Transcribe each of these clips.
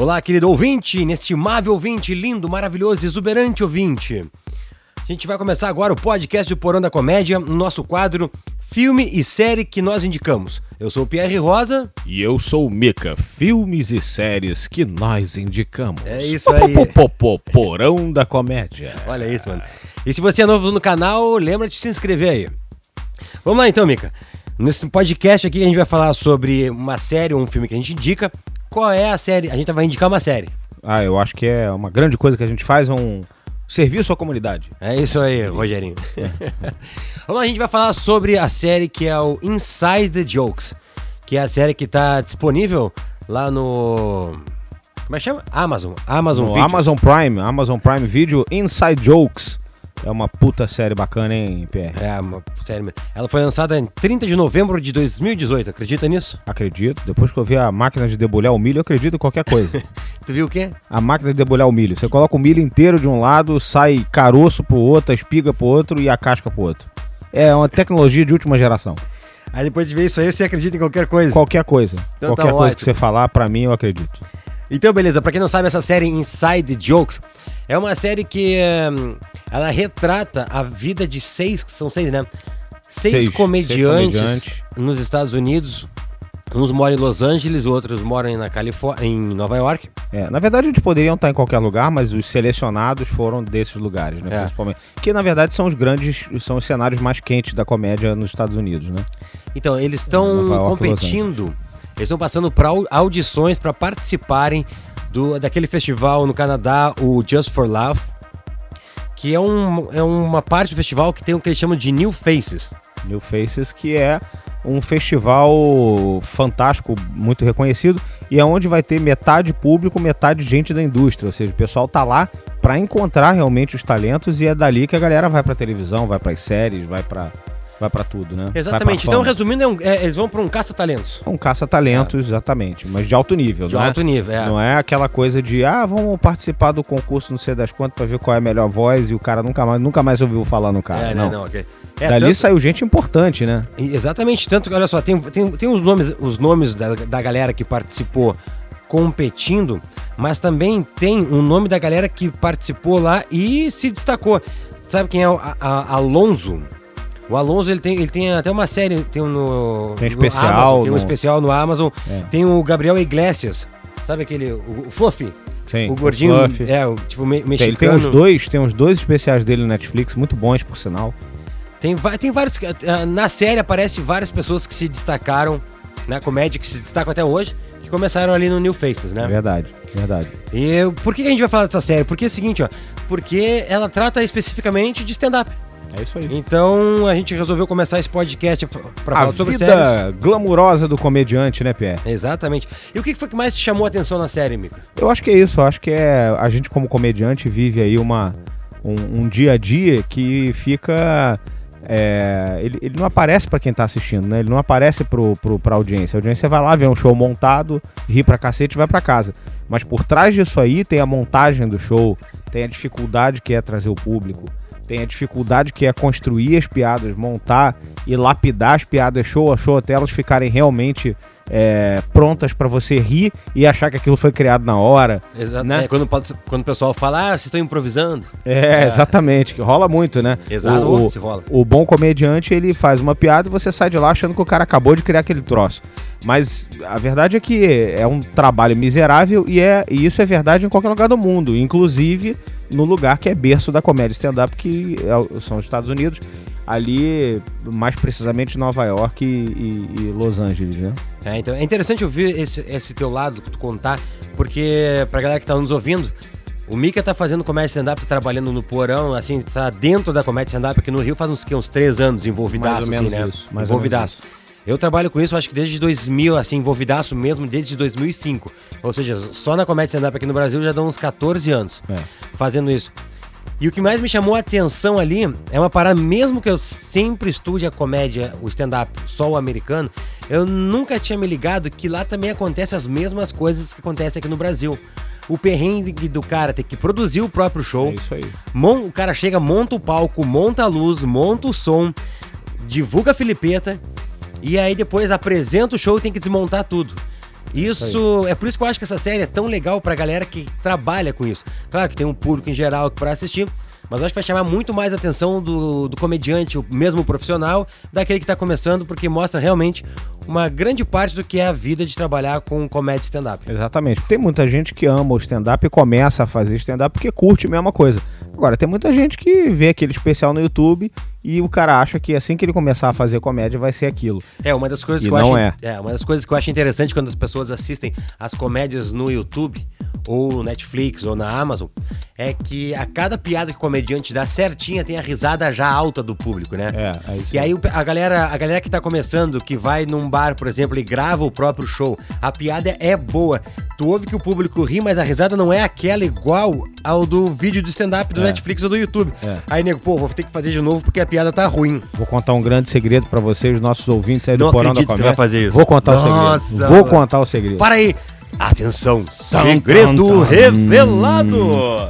Olá, querido ouvinte, inestimável ouvinte, lindo, maravilhoso, exuberante ouvinte. A gente vai começar agora o podcast do Porão da Comédia, no nosso quadro Filme e Série que nós indicamos. Eu sou o Pierre Rosa. E eu sou o Mica, filmes e séries que nós indicamos. É isso aí. Porão da Comédia. Olha isso, mano. E se você é novo no canal, lembra de se inscrever aí. Vamos lá então, Mica. Nesse podcast aqui a gente vai falar sobre uma série ou um filme que a gente indica. Qual é a série? A gente vai indicar uma série. Ah, eu acho que é uma grande coisa que a gente faz, é um serviço à comunidade. É isso aí, Rogerinho. Vamos lá, a gente vai falar sobre a série que é o Inside the Jokes, que é a série que está disponível lá no como é que chama? Amazon. Amazon No Video. Amazon Prime, Amazon Prime Video, Inside Jokes. É uma puta série bacana, hein, Pierre? É, uma série. Ela foi lançada em 30 de novembro de 2018, acredita nisso? Acredito. Depois que eu vi a máquina de debulhar o milho, eu acredito em qualquer coisa. Tu viu o quê? a máquina de debulhar o milho. Você coloca o milho inteiro de um lado, sai caroço pro outro, a espiga pro outro e a casca pro outro. É uma tecnologia de última geração. Aí depois de ver isso aí, você acredita em qualquer coisa. Qualquer coisa. Então tá qualquer coisa ótimo. que você falar, pra mim, eu acredito. Então, beleza, pra quem não sabe, essa série Inside Jokes é uma série que hum, ela retrata a vida de seis, são seis, né? Seis, Seis- comediantes, seis comediantes. nos Estados Unidos. Uns moram em Los Angeles, outros moram na Califórnia, em Nova York. É, na verdade, eles poderiam estar em qualquer lugar, mas os selecionados foram desses lugares, né? É. Principalmente. Que na verdade são os grandes, são os cenários mais quentes da comédia nos Estados Unidos, né? Então, eles estão competindo, eles estão passando para audições para participarem do, daquele festival no Canadá, o Just for Love, que é, um, é uma parte do festival que tem o que eles chamam de New Faces. New Faces, que é um festival fantástico, muito reconhecido, e é onde vai ter metade público, metade gente da indústria. Ou seja, o pessoal tá lá pra encontrar realmente os talentos e é dali que a galera vai pra televisão, vai pras séries, vai pra vai para tudo, né? Exatamente. Então, resumindo, é um- é- eles vão para um caça-talentos. É um caça-talentos, exatamente, mas de alto nível, De não é? alto nível, é. Não é aquela coisa de, ah, vamos participar do concurso não sei das quantas pra ver qual é a melhor voz e o cara nunca mais, nunca mais ouviu falar no cara. É, não. né, não, ok. É, Dali tanto- saiu gente importante, né? Exatamente, tanto que, olha só, tem, tem, tem os nomes, os nomes da, da galera que participou competindo, mas também tem um nome da galera que participou lá e se destacou. Sabe quem é o A- A- Alonso? O Alonso, ele tem, ele tem até uma série, tem um no, Tem no especial Amazon, tem um no- especial no Amazon, É. tem o Gabriel Iglesias, sabe aquele, o, o Fluffy? Sim, o gordinho, Fluff. é, o tipo me, Tem- ele mexicano. tem uns dois, tem uns dois especiais dele no Netflix, muito bons, por sinal. Tem, tem vários. ah, Na série aparece várias pessoas que se destacaram na comédia, que se destacam até hoje, que começaram ali no New Faces, né? Verdade, verdade. E por que a gente vai falar dessa série? Porque é o seguinte, ó. Porque ela trata especificamente de stand-up. É isso aí. Então a gente resolveu começar esse podcast f- pra A falar sobre séries. vida glamurosa do comediante, né, Pierre? Exatamente. E o que foi que mais te chamou a atenção na série, Mico? Eu acho que é isso, eu acho que é a gente como comediante vive aí uma um, um dia a dia que fica é, ele, ele não aparece pra quem tá assistindo, né? Ele não aparece pro, pro, pra audiência. A audiência vai lá, vê um show montado, ri pra cacete e vai pra casa. Mas por trás disso aí tem a montagem do show, tem a dificuldade que é trazer o público, tem a dificuldade que é construir as piadas, montar e lapidar as piadas show a show até elas ficarem realmente é, prontas pra você rir e achar que aquilo foi criado na hora. Exato. Né? É, quando, quando o pessoal fala, ah, vocês estão improvisando. É, exatamente, que rola muito, né? Exato, O, rola. o bom comediante, ele faz uma piada e você sai de lá achando que o cara acabou de criar aquele troço. Mas a verdade é que é um trabalho miserável e, é, e isso é verdade em qualquer lugar do mundo, inclusive no lugar que é berço da comédia stand-up, que é são os Estados Unidos, ali mais precisamente Nova York e, e- e Los Angeles, né? É, então, é interessante ouvir esse, esse teu lado, tu contar, porque pra galera que tá nos ouvindo, o Mika tá fazendo comédia stand-up, tá trabalhando no porão, assim, tá dentro da comédia stand-up aqui no Rio faz uns, que, uns três anos, envolvidaço, Mais ou assim, menos né? isso, mais ou envolvidaço. Eu trabalho com isso, acho que desde 2000, assim, envolvidaço mesmo, desde 2005. Ou seja, só na comédia stand-up aqui no Brasil já dão uns 14 anos É. fazendo isso. E o que mais me chamou a atenção ali é uma parada, mesmo que eu sempre estude a comédia, o stand-up, só o americano, eu nunca tinha me ligado que lá também acontecem as mesmas coisas que acontecem aqui no Brasil. O perrengue do cara ter que produzir o próprio show, É isso aí. O cara chega, monta o palco, monta a luz, monta o som, divulga a filipeta e aí depois apresenta o show e tem que desmontar tudo. Isso é por isso que eu acho que essa série é tão legal pra galera que trabalha com isso. Claro que tem um público em geral pra assistir, mas eu acho que vai chamar muito mais a atenção do, do comediante, o mesmo profissional, daquele que tá começando, porque mostra realmente uma grande parte do que é a vida de trabalhar com comédia stand-up. Exatamente. Tem muita gente que ama o stand-up e começa a fazer stand-up porque curte a mesma coisa. Agora, tem muita gente que vê aquele especial no YouTube e o cara acha que assim que ele começar a fazer comédia vai ser aquilo. É, uma das coisas E que eu não acho. é. é, uma das coisas que eu acho interessante quando as pessoas assistem as comédias no YouTube, ou no Netflix, ou na Amazon, é que a cada piada que o comediante dá certinha tem a risada já alta do público, né? É, é isso. E aí a galera, a galera que tá começando, que vai num bar, por exemplo, e grava o próprio show, a piada é boa. Tu ouve que o público ri, mas a risada não é aquela igual ao do vídeo do stand-up do É. Netflix ou do YouTube. É. Aí, nego, pô, vou ter que fazer de novo porque a piada tá ruim. Vou contar um grande segredo pra vocês, nossos ouvintes aí do Não Porão da que você Comédia. vai fazer isso. Vou contar o Nossa, segredo. Vou contar o segredo. Para aí! Atenção! Segredo revelado!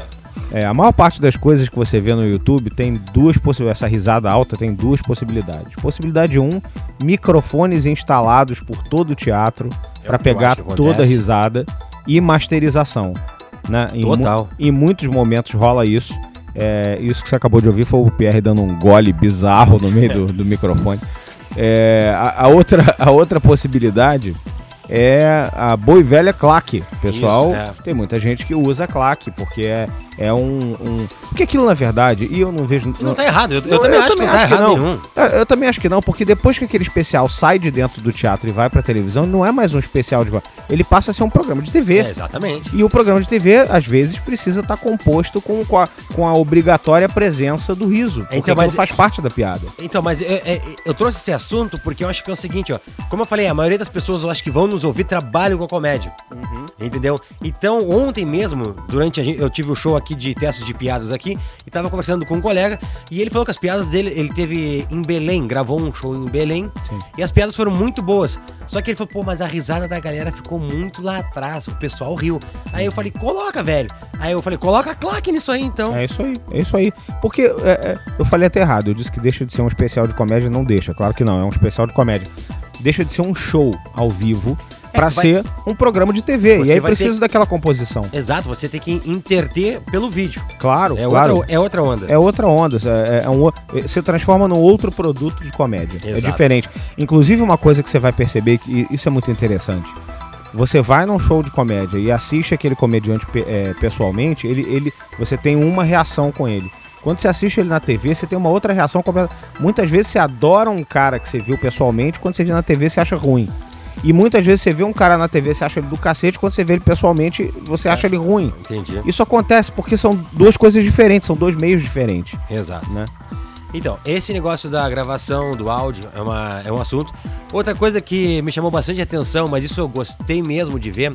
É, a maior parte das coisas que você vê no YouTube tem duas possibilidades. Essa risada alta tem duas possibilidades. Possibilidade 1, um, microfones instalados por todo o teatro É para o pegar toda a risada e masterização. Né? Em mu- Total. Em muitos momentos rola isso. É, isso que você acabou de ouvir foi o Pierre dando um gole bizarro no meio do, do microfone. É, a, a outra, a outra possibilidade é a boa e velha claque. Pessoal, Isso, é. tem muita gente que usa claque, porque é, é um, um- Porque aquilo, na verdade, e eu não vejo. Não tá errado, eu, eu Não, também acho que não tá errado não. nenhum. Eu, eu também acho que não, porque depois que aquele especial sai de dentro do teatro e vai pra televisão, não é mais um especial de. Ele passa a ser um programa de TV. É, exatamente. E o programa de TV, às vezes, precisa estar composto com, com, a, com a obrigatória presença do riso. Porque Então, mas- faz parte da piada. Então, mas eu, eu- eu trouxe esse assunto porque eu acho que é o seguinte, ó. Como eu falei, a maioria das pessoas, eu acho que vão nos ouvir, trabalham com a comédia. Entendeu? Então, ontem mesmo, durante a gente, eu tive o show aqui de testes de piadas aqui, e tava conversando com um colega, e ele falou que as piadas dele, ele teve em Belém, gravou um show em Belém, Sim. e as piadas foram muito boas. Só que ele falou, pô, mas a risada da galera ficou muito lá atrás, o pessoal riu. Aí eu falei, coloca, velho. Aí eu falei, coloca claque nisso aí, então. É isso aí, é isso aí. Porque é, é, eu falei até errado, eu disse que deixa de ser um especial de comédia, não deixa, claro que não, é um especial de comédia. Deixa de ser um show ao vivo pra vai- ser um programa de TV. Você E aí vai precisa ter- daquela composição. Exato, você tem que interter pelo vídeo. Claro, É, claro. outra, é outra onda. É outra onda, é, é um, você transforma num outro produto de comédia. É Exato. diferente. Inclusive, uma coisa que você vai perceber, que isso é muito interessante. Você vai num show de comédia e assiste aquele comediante é, pessoalmente, ele, ele, você tem uma reação com ele. Quando você assiste ele na TV, você tem uma outra reação completa. Muitas vezes você adora um cara que você viu pessoalmente, quando você vê na TV, você acha ruim. E muitas vezes você vê um cara na TV, você acha ele do cacete, quando você vê ele pessoalmente, você acha ele ruim. Entendi. Isso acontece porque são duas coisas diferentes, são dois meios diferentes, Exato. né? Então, esse negócio da gravação, do áudio, é, uma, é um assunto. Outra coisa que me chamou bastante atenção, mas isso eu gostei mesmo de ver,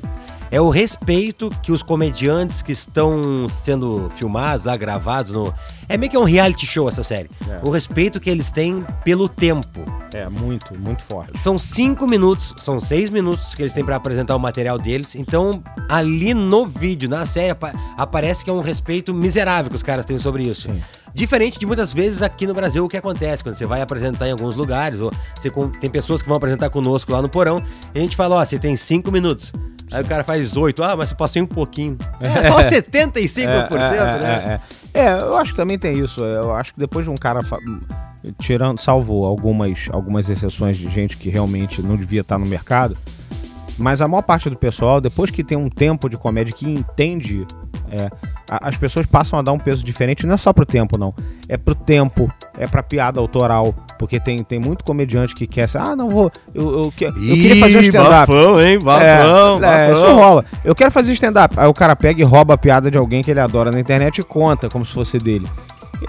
é o respeito que os comediantes que estão sendo filmados, lá, gravados no. É meio que um reality show essa série. É. O respeito que eles têm pelo tempo. É, muito, muito forte. São cinco minutos, são seis minutos que eles têm pra apresentar o material deles. Então, ali no vídeo, na série, apa- aparece que é um respeito miserável que os caras têm sobre isso. Sim. Diferente de muitas vezes aqui no Brasil o que acontece quando você vai apresentar em alguns lugares, ou você tem pessoas que vão apresentar conosco lá no porão, e a gente fala, ó, você tem cinco minutos. Aí o cara faz oito, ah, mas eu passei um pouquinho. É só 75%, é, né? É, é. É, eu acho que também tem isso. Eu acho que depois de um cara. Tirando, salvo algumas, algumas exceções de gente que realmente não devia estar no mercado. Mas a maior parte do pessoal, depois que tem um tempo de comédia que entende, é, a- as pessoas passam a dar um peso diferente, não é só pro tempo, não. É pro tempo, é pra piada autoral. Porque tem, tem muito comediante que quer ser, ah, não vou. Eu, eu, que- eu queria fazer um stand-up. hein? É, é, isso rola. Eu quero fazer stand-up. Aí o cara pega e rouba a piada de alguém que ele adora na internet e conta como se fosse dele.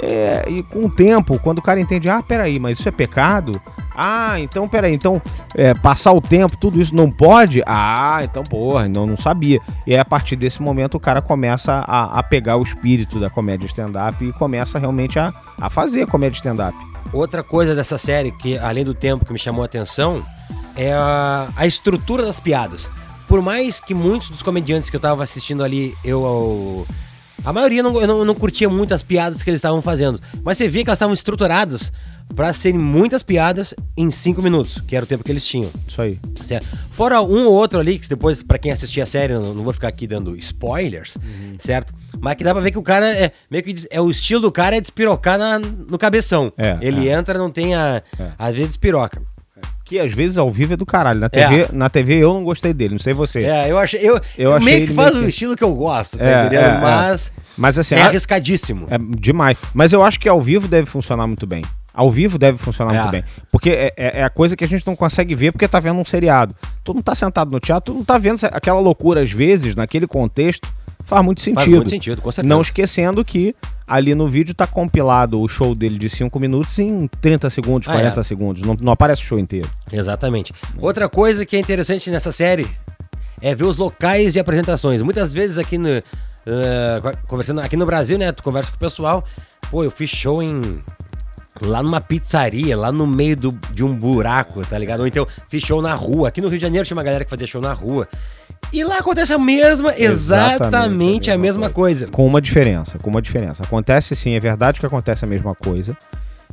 É, e com o tempo, quando o cara entende, ah, peraí, mas isso é pecado? Ah, então peraí, então é, passar o tempo, tudo isso não pode? Ah, então porra, não, não sabia. E aí, a partir desse momento o cara começa a, a pegar o espírito da comédia stand-up e começa realmente a, a fazer comédia stand-up. Outra coisa dessa série, que além do tempo que me chamou a atenção, é a, a estrutura das piadas. Por mais que muitos dos comediantes que eu tava assistindo ali, eu. A maioria não, eu não, eu não curtia muito as piadas que eles estavam fazendo. Mas você via que elas estavam estruturadas pra serem muitas piadas em cinco minutos, que era o tempo que eles tinham. Isso aí. Certo? Fora um ou outro ali, que depois, pra quem assistir a série, não, não vou ficar aqui dando spoilers, certo? Mas que dá pra ver que o cara é meio que é o estilo do cara é despirocar na, no cabeção. É, Ele é. entra, não tem a. É. Às vezes despiroca. Que às vezes ao vivo é do caralho. Na TV, na TV eu não gostei dele, não sei você. É, eu achei. Eu, Eu achei meio que faz meio o estilo que eu gosto, tá É, entendendo? é, é. Mas Mas assim, é arriscadíssimo. É demais. Mas eu acho que ao vivo deve funcionar muito bem. Ao vivo deve funcionar É. muito bem. Porque é, é- é a coisa que a gente não consegue ver porque tá vendo um seriado. Tu não tá sentado no teatro, tu não tá vendo aquela loucura às vezes, naquele contexto, faz muito sentido. Faz muito sentido, com certeza. Não esquecendo que ali no vídeo tá compilado o show dele de 5 minutos em 30 segundos, Ah, 40 é. segundos. Não, não aparece o show inteiro. Exatamente. Outra coisa que é interessante nessa série é ver os locais de apresentações. Muitas vezes aqui no. co- conversando aqui no Brasil, né? Tu conversa com o pessoal. Pô, eu fiz show em. Lá numa pizzaria, lá no meio do, de um buraco, tá ligado? Ou então fiz show na rua. Aqui no Rio de Janeiro tinha uma galera que fazia show na rua. E lá acontece a mesma, exatamente, a mesma coisa. Com uma diferença, com uma diferença. Acontece sim, é verdade que acontece a mesma coisa.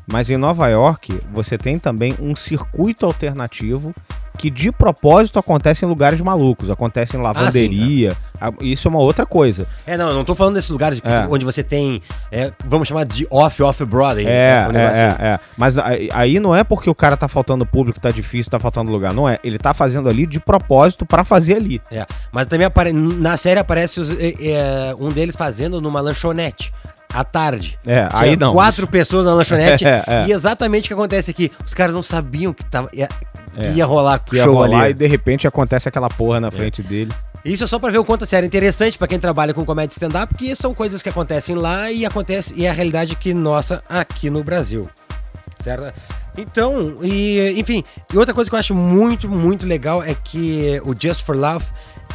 Mas em Nova York, você tem também um circuito alternativo que de propósito acontece em lugares malucos. Acontece em lavanderia. a- Isso é uma outra coisa. É, não, eu não tô falando desses lugares É. onde você tem, é, vamos chamar de off-off-Broadway. É, um é, assim. é, é. Mas aí não é porque o cara tá faltando público, tá difícil, tá faltando lugar. Não é. Ele tá fazendo ali de propósito pra fazer ali. É, mas também na série aparece os- é, é, um deles fazendo numa lanchonete à tarde. É, aí não. Quatro pessoas na lanchonete. É, é. E exatamente o que acontece aqui. Os caras não sabiam que, tava, É. ia rolar Que ia show rolar ali. e de repente acontece aquela porra na frente dele. Isso é só pra ver o quanto a série é interessante pra quem trabalha com comédia stand-up, porque são coisas que acontecem lá e acontece e é a realidade que nossa aqui no Brasil. Certo? Então, e, enfim, e outra coisa que eu acho muito, muito legal é que o Just for Love,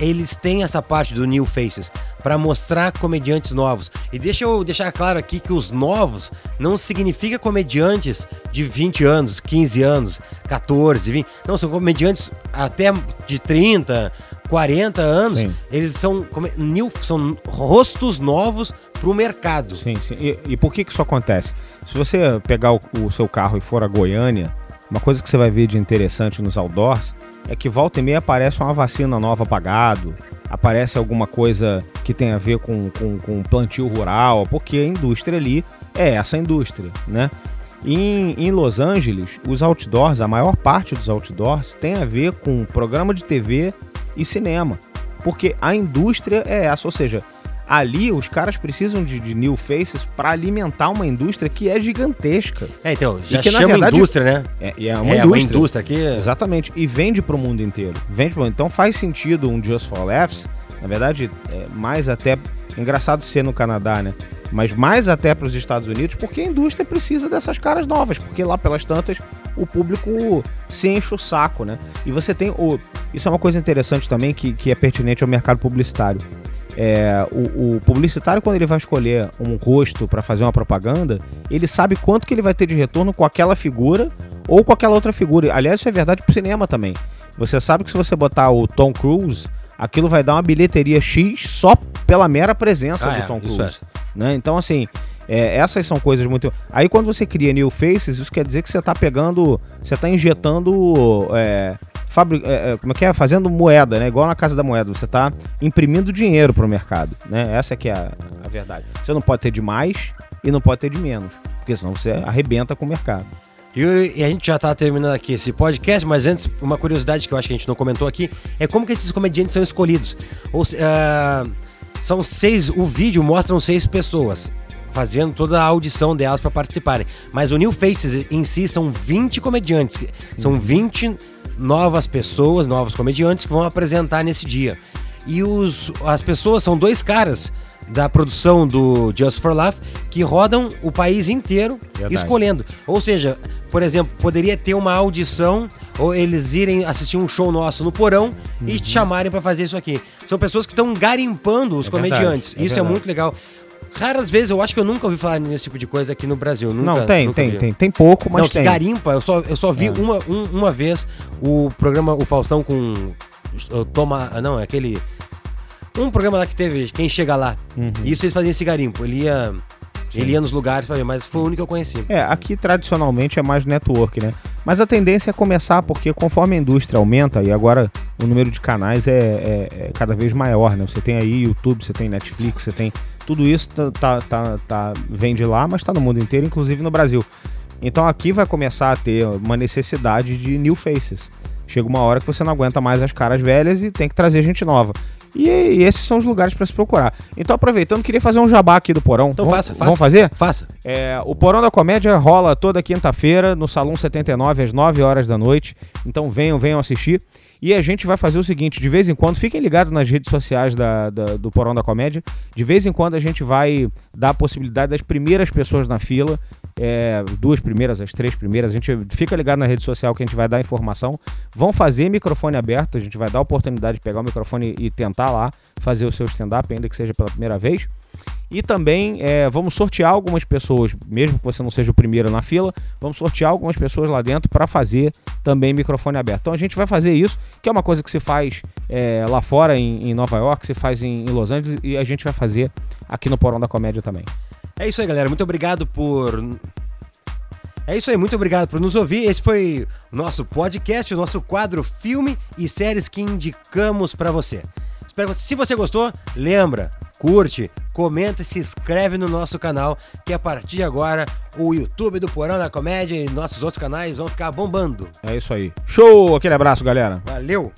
eles têm essa parte do New Faces pra mostrar comediantes novos. E deixa eu deixar claro aqui que os novos não significa comediantes de 20 anos, 15 anos, 14, 20. Não, são comediantes até de 30, 40 anos. Sim. Eles são, new, são rostos novos pro mercado. Sim, sim. E, e por que que isso acontece? Se você pegar o, o seu carro e for a Goiânia, uma coisa que você vai ver de interessante nos outdoors é que volta e meia aparece uma vacina nova pagado, aparece alguma coisa que tem a ver com, com, com plantio rural, porque a indústria ali é essa indústria, né? Em, em Los Angeles, os outdoors, a maior parte dos outdoors, tem a ver com programa de TV e cinema. Porque a indústria é essa, ou seja, ali os caras precisam de, de new faces para alimentar uma indústria que é gigantesca. É, então, já que, na chama verdade, indústria, né? É, e é uma é, indústria. uma indústria aqui. Exatamente. E vende para o mundo inteiro. Vende pro... Então faz sentido um Just for Laughs. Na verdade, é mais até. Engraçado ser no Canadá, né? Mas mais até para os Estados Unidos, porque a indústria precisa dessas caras novas. Porque lá pelas tantas o público se enche o saco, né? E você tem o. Isso é uma coisa interessante também que, que é pertinente ao mercado publicitário. É, o, o publicitário, quando ele vai escolher um rosto para fazer uma propaganda, ele sabe quanto que ele vai ter de retorno com aquela figura ou com aquela outra figura. Aliás, isso é verdade pro cinema também. Você sabe que se você botar o Tom Cruise, aquilo vai dar uma bilheteria X só pela mera presença Ah, do é, Tom Cruise. Né? Então, assim, é, essas são coisas muito. Aí, quando você cria new faces, isso quer dizer que você tá pegando. Você tá injetando. É, fabri... é, é, como é que é? Fazendo moeda, né? Igual na casa da moeda. Você tá imprimindo dinheiro pro mercado. Né? Essa é que é a, a verdade. Você não pode ter de mais e não pode ter de menos. Porque senão você arrebenta com o mercado. E, a gente já tá terminando aqui esse podcast, mas antes, uma curiosidade que eu acho que a gente não comentou aqui é como que esses comediantes são escolhidos. Ou, ah, são seis, o vídeo mostram seis pessoas fazendo toda a audição delas para participarem. Mas o New Faces em si são 20 comediantes, são 20 novas pessoas, novos comediantes que vão apresentar nesse dia. E os, as pessoas são dois caras da produção do Just for Laugh que rodam o país inteiro Verdade. escolhendo. Ou seja, por exemplo, poderia ter uma audição ou eles irem assistir um show nosso no porão e te chamarem para fazer isso aqui. São pessoas que estão garimpando os É comediantes. verdade, é isso é muito legal. Raras vezes, eu acho que eu nunca ouvi falar nesse tipo de coisa aqui no Brasil. Nunca, não, tem, tem, vi. tem. Tem pouco, mas não, tem. garimpa, eu só, eu só vi É. uma, um- uma vez o programa, o Faustão com. o Toma. Não, é aquele. Um programa lá que teve, quem chega lá. Uhum. Isso eles faziam esse garimpo. Ele ia. Ele ia nos lugares pra ver, mas foi o único que eu conheci. É, aqui tradicionalmente é mais network, né? Mas a tendência é começar, porque conforme a indústria aumenta, e agora o número de canais é, é, é cada vez maior, né? Você tem aí YouTube, você tem Netflix, você tem. Tudo isso tá, tá, tá, tá vem de lá, mas tá no mundo inteiro, inclusive no Brasil. Então aqui vai começar a ter uma necessidade de new faces. Chega uma hora que você não aguenta mais as caras velhas e tem que trazer gente nova. E, e esses são os lugares para se procurar. Então, aproveitando, queria fazer um jabá aqui do Porão. Então vamos, faça, faça. Vamos fazer? Faça. É, o Porão da Comédia rola toda quinta-feira no Salão 79 às 9 horas da noite. Então venham, venham assistir. E a gente vai fazer o seguinte: de vez em quando, fiquem ligados nas redes sociais da, da, do Porão da Comédia. De vez em quando a gente vai dar a possibilidade das primeiras pessoas na fila é, duas primeiras, as três primeiras, a gente fica ligado na rede social que a gente vai dar informação. Vão fazer microfone aberto, a gente vai dar a oportunidade de pegar o microfone e tentar lá fazer o seu stand-up, ainda que seja pela primeira vez. E também é, vamos sortear algumas pessoas, mesmo que você não seja o primeiro na fila, vamos sortear algumas pessoas lá dentro para fazer também microfone aberto. Então a gente vai fazer isso, que é uma coisa que se faz é, lá fora em, em, Nova York, se faz em, em Los Angeles e a gente vai fazer aqui no Porão da Comédia também. É isso aí, galera. Muito obrigado por. É isso aí, muito obrigado por nos ouvir. Esse foi o nosso podcast, o nosso quadro filme e séries que indicamos para você. Espero que se você gostou, lembra, curte, comenta e se inscreve no nosso canal, que a partir de agora o YouTube do Porão da Comédia e nossos outros canais vão ficar bombando. É isso aí. Show! Aquele abraço, galera. Valeu!